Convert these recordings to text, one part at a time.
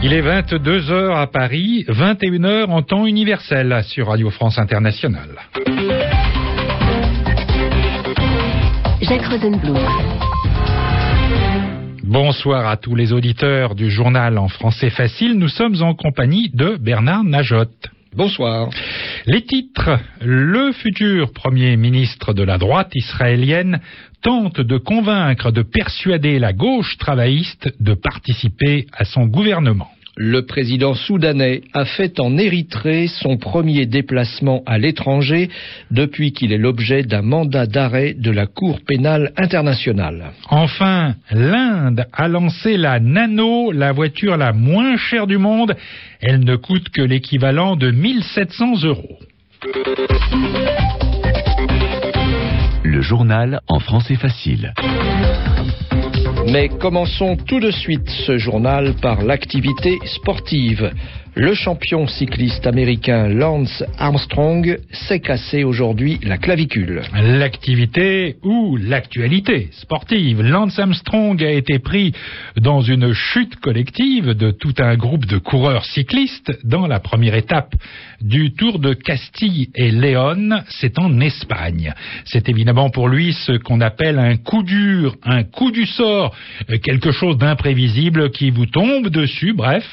Il est 22h à Paris, 21h en temps universel sur Radio France Internationale. Jacques Rosenblum. Bonsoir à tous les auditeurs du journal en français facile. Nous sommes en compagnie de Bernard Najotte. Bonsoir. Les titres. Le futur Premier ministre de la droite israélienne tente de convaincre, de persuader la gauche travailliste de participer à son gouvernement. Le président soudanais a fait en Érythrée son premier déplacement à l'étranger depuis qu'il est l'objet d'un mandat d'arrêt de la Cour pénale internationale. Enfin, l'Inde a lancé la Nano, la voiture la moins chère du monde. Elle ne coûte que l'équivalent de 1700 euros. Le journal en français facile. Mais commençons tout de suite ce journal par l'activité sportive. Le champion cycliste américain Lance Armstrong s'est cassé aujourd'hui la clavicule. L'activité ou l'actualité sportive. Lance Armstrong a été pris dans une chute collective de tout un groupe de coureurs cyclistes dans la première étape du Tour de Castille et Léon. C'est en Espagne. C'est évidemment pour lui ce qu'on appelle un coup dur, un coup du sort, quelque chose d'imprévisible qui vous tombe dessus, bref,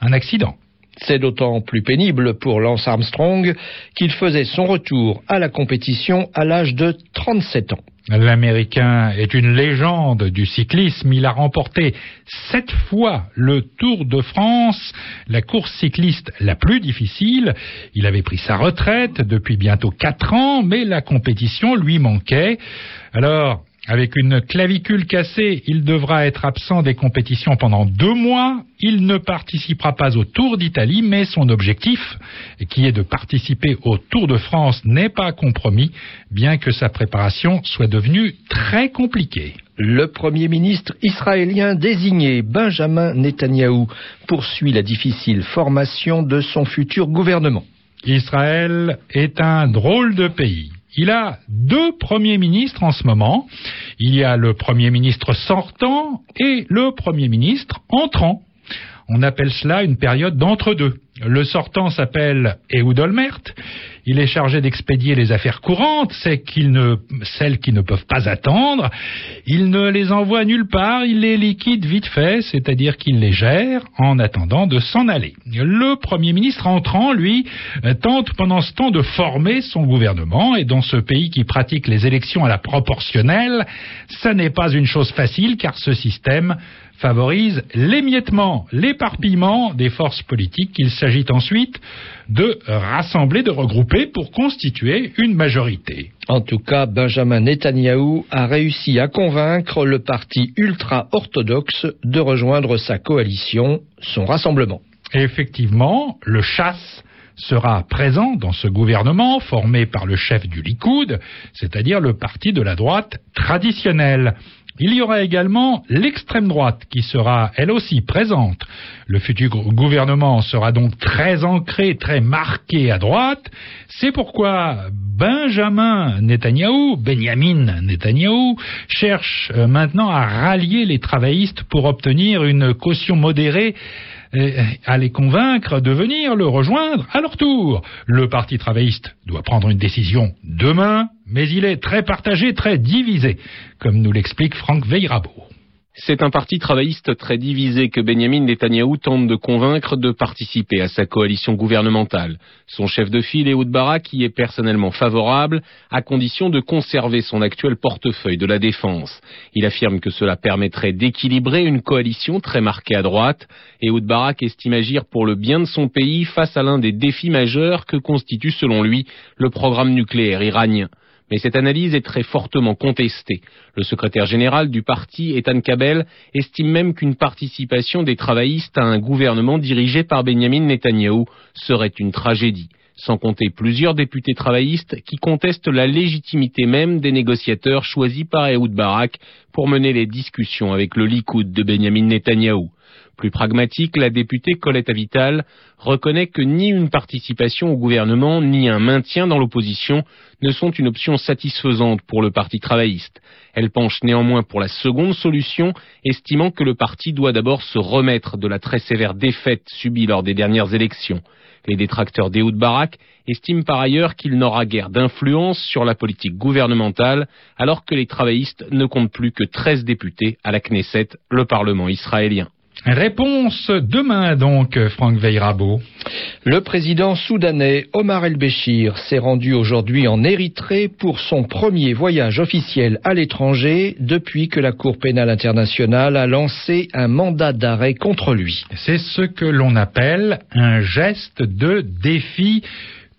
un accident. C'est d'autant plus pénible pour Lance Armstrong qu'il faisait son retour à la compétition à l'âge de 37 ans. L'Américain est une légende du cyclisme. Il a remporté sept fois le Tour de France, la course cycliste la plus difficile. Il avait pris sa retraite depuis bientôt quatre ans, mais la compétition lui manquait. Alors, avec une clavicule cassée, il devra être absent des compétitions pendant deux mois. Il ne participera pas au Tour d'Italie, mais son objectif, qui est de participer au Tour de France, n'est pas compromis, bien que sa préparation soit devenue très compliquée. Le Premier ministre israélien désigné, Benjamin Netanyahou, poursuit la difficile formation de son futur gouvernement. Israël est un drôle de pays. Il a deux premiers ministres en ce moment. Il y a le premier ministre sortant et le premier ministre entrant. On appelle cela une période d'entre-deux. Le sortant s'appelle Ehud Olmert. Il est chargé d'expédier les affaires courantes, celles qui, ne, celles qui ne peuvent pas attendre. Il ne les envoie nulle part, il les liquide vite fait, c'est-à-dire qu'il les gère en attendant de s'en aller. Le Premier ministre entrant, lui, tente pendant ce temps de former son gouvernement, et dans ce pays qui pratique les élections à la proportionnelle, ça n'est pas une chose facile, car ce système favorise l'émiettement, l'éparpillement des forces politiques qu'il s'agit ensuite de rassembler, de regrouper pour constituer une majorité. En tout cas, Benjamin Netanyahou a réussi à convaincre le parti ultra-orthodoxe de rejoindre sa coalition, son rassemblement. Effectivement, le chasse sera présent dans ce gouvernement formé par le chef du Likoud, c'est-à-dire le parti de la droite traditionnelle. Il y aura également l'extrême droite qui sera elle aussi présente. Le futur gouvernement sera donc très ancré, très marqué à droite. C'est pourquoi Benjamin Netanyahou, Benjamin Netanyahou, cherche maintenant à rallier les travaillistes pour obtenir une caution modérée à les convaincre de venir le rejoindre à leur tour. Le Parti travailliste doit prendre une décision demain, mais il est très partagé, très divisé, comme nous l'explique Franck Veyrabo. C'est un parti travailliste très divisé que Benjamin Netanyahou tente de convaincre de participer à sa coalition gouvernementale. Son chef de file, Ehud Barak, y est personnellement favorable, à condition de conserver son actuel portefeuille de la défense. Il affirme que cela permettrait d'équilibrer une coalition très marquée à droite. Ehud Barak estime agir pour le bien de son pays face à l'un des défis majeurs que constitue, selon lui, le programme nucléaire iranien mais cette analyse est très fortement contestée. Le secrétaire général du parti, Ethan Kabel, estime même qu'une participation des travaillistes à un gouvernement dirigé par Benjamin Netanyahou serait une tragédie, sans compter plusieurs députés travaillistes qui contestent la légitimité même des négociateurs choisis par Ehud Barak pour mener les discussions avec le Likoud de Benjamin Netanyahou. Plus pragmatique, la députée Colette Avital reconnaît que ni une participation au gouvernement ni un maintien dans l'opposition ne sont une option satisfaisante pour le Parti travailliste. Elle penche néanmoins pour la seconde solution, estimant que le parti doit d'abord se remettre de la très sévère défaite subie lors des dernières élections. Les détracteurs d'Ehoud Barak estiment par ailleurs qu'il n'aura guère d'influence sur la politique gouvernementale, alors que les travaillistes ne comptent plus que 13 députés à la Knesset, le Parlement israélien. Réponse demain donc, Franck Veyrabo. Le président soudanais Omar el-Béchir s'est rendu aujourd'hui en Érythrée pour son premier voyage officiel à l'étranger depuis que la Cour pénale internationale a lancé un mandat d'arrêt contre lui. C'est ce que l'on appelle un geste de défi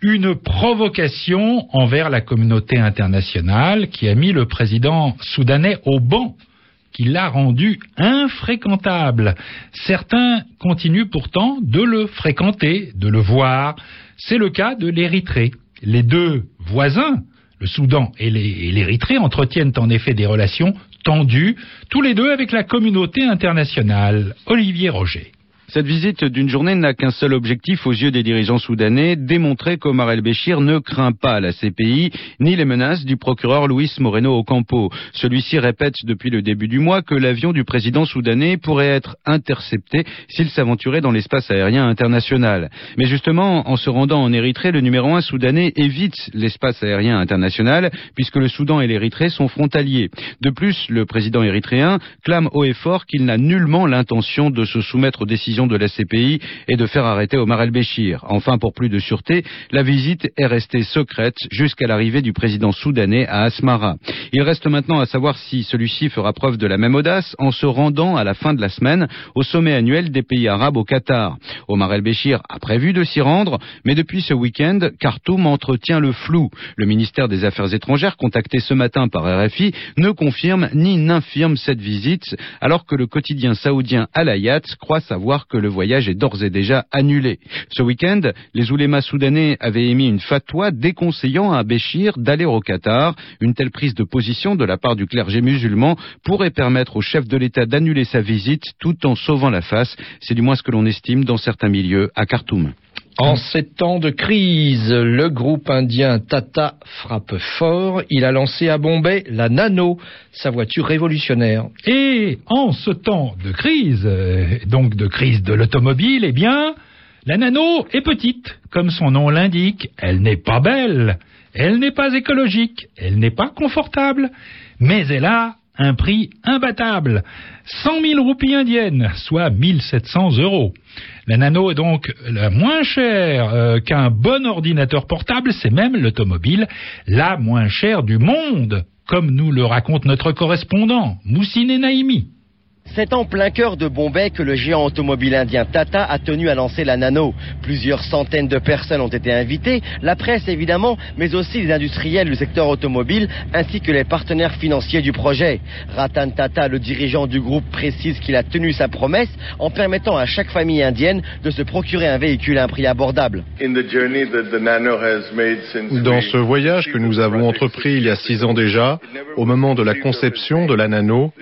une provocation envers la communauté internationale qui a mis le président soudanais au banc qui l'a rendu infréquentable. Certains continuent pourtant de le fréquenter, de le voir. C'est le cas de l'Érythrée. Les deux voisins, le Soudan et l'Érythrée, entretiennent en effet des relations tendues, tous les deux avec la communauté internationale. Olivier Roger. Cette visite d'une journée n'a qu'un seul objectif aux yeux des dirigeants soudanais, démontrer qu'Omar el-Béchir ne craint pas la CPI ni les menaces du procureur Luis Moreno Ocampo. Celui-ci répète depuis le début du mois que l'avion du président soudanais pourrait être intercepté s'il s'aventurait dans l'espace aérien international. Mais justement, en se rendant en Érythrée, le numéro un soudanais évite l'espace aérien international puisque le Soudan et l'Érythrée sont frontaliers. De plus, le président érythréen clame haut et fort qu'il n'a nullement l'intention de se soumettre aux décisions de la CPI et de faire arrêter Omar el-Béchir. Enfin, pour plus de sûreté, la visite est restée secrète jusqu'à l'arrivée du président soudanais à Asmara. Il reste maintenant à savoir si celui-ci fera preuve de la même audace en se rendant à la fin de la semaine au sommet annuel des pays arabes au Qatar. Omar el-Béchir a prévu de s'y rendre, mais depuis ce week-end, Khartoum entretient le flou. Le ministère des Affaires étrangères, contacté ce matin par RFI, ne confirme ni n'infirme cette visite, alors que le quotidien saoudien Al-Hayat croit savoir que le voyage est d'ores et déjà annulé. Ce week-end, les oulémas soudanais avaient émis une fatwa déconseillant à Béchir d'aller au Qatar. Une telle prise de position de la part du clergé musulman pourrait permettre au chef de l'État d'annuler sa visite tout en sauvant la face. C'est du moins ce que l'on estime dans certains milieux à Khartoum. En ces temps de crise, le groupe indien Tata frappe fort. Il a lancé à Bombay la Nano, sa voiture révolutionnaire. Et en ce temps de crise, donc de crise de l'automobile, eh bien, la Nano est petite, comme son nom l'indique. Elle n'est pas belle, elle n'est pas écologique, elle n'est pas confortable, mais elle a un prix imbattable, 100 000 roupies indiennes, soit 1700 euros. La nano est donc la moins chère euh, qu'un bon ordinateur portable, c'est même l'automobile la moins chère du monde, comme nous le raconte notre correspondant, Moussine Naïmi. C'est en plein cœur de Bombay que le géant automobile indien Tata a tenu à lancer la Nano. Plusieurs centaines de personnes ont été invitées, la presse évidemment, mais aussi les industriels du secteur automobile ainsi que les partenaires financiers du projet. Ratan Tata, le dirigeant du groupe, précise qu'il a tenu sa promesse en permettant à chaque famille indienne de se procurer un véhicule à un prix abordable. Dans ce voyage que nous avons entrepris il y a six ans déjà, au moment de la conception de la Nano,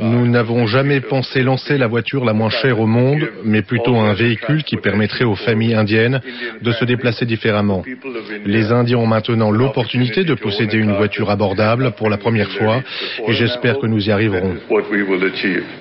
nous n'avons jamais pensé lancer la voiture la moins chère au monde, mais plutôt un véhicule qui permettrait aux familles indiennes de se déplacer différemment. Les Indiens ont maintenant l'opportunité de posséder une voiture abordable pour la première fois et j'espère que nous y arriverons.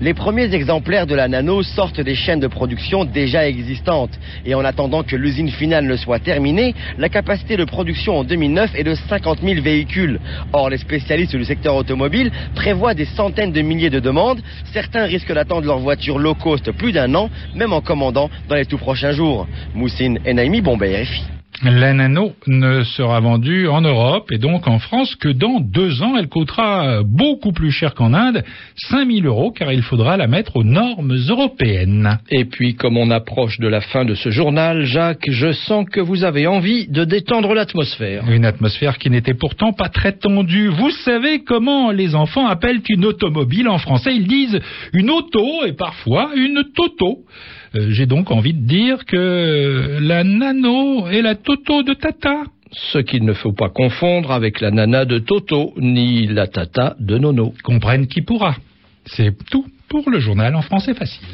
Les premiers exemplaires de la Nano sortent des chaînes de production déjà existantes et en attendant que l'usine finale ne soit terminée, la capacité de production en 2009 est de 50 000 véhicules. Or, les spécialistes du secteur automobile prévoient des centaines de milliers de demandes. Certains risquent d'attendre leur voiture low cost plus d'un an, même en commandant dans les tout prochains jours. Moussine Naimi, Bombay, RFI. La Nano ne sera vendue en Europe et donc en France que dans deux ans. Elle coûtera beaucoup plus cher qu'en Inde, 5000 euros, car il faudra la mettre aux normes européennes. Et puis, comme on approche de la fin de ce journal, Jacques, je sens que vous avez envie de détendre l'atmosphère. Une atmosphère qui n'était pourtant pas très tendue. Vous savez comment les enfants appellent une automobile en français Ils disent une auto et parfois une toto. Euh, j'ai donc envie de dire que la nano est la toto de Tata. Ce qu'il ne faut pas confondre avec la nana de Toto, ni la tata de Nono. Comprenne qui pourra. C'est tout pour le journal en français facile.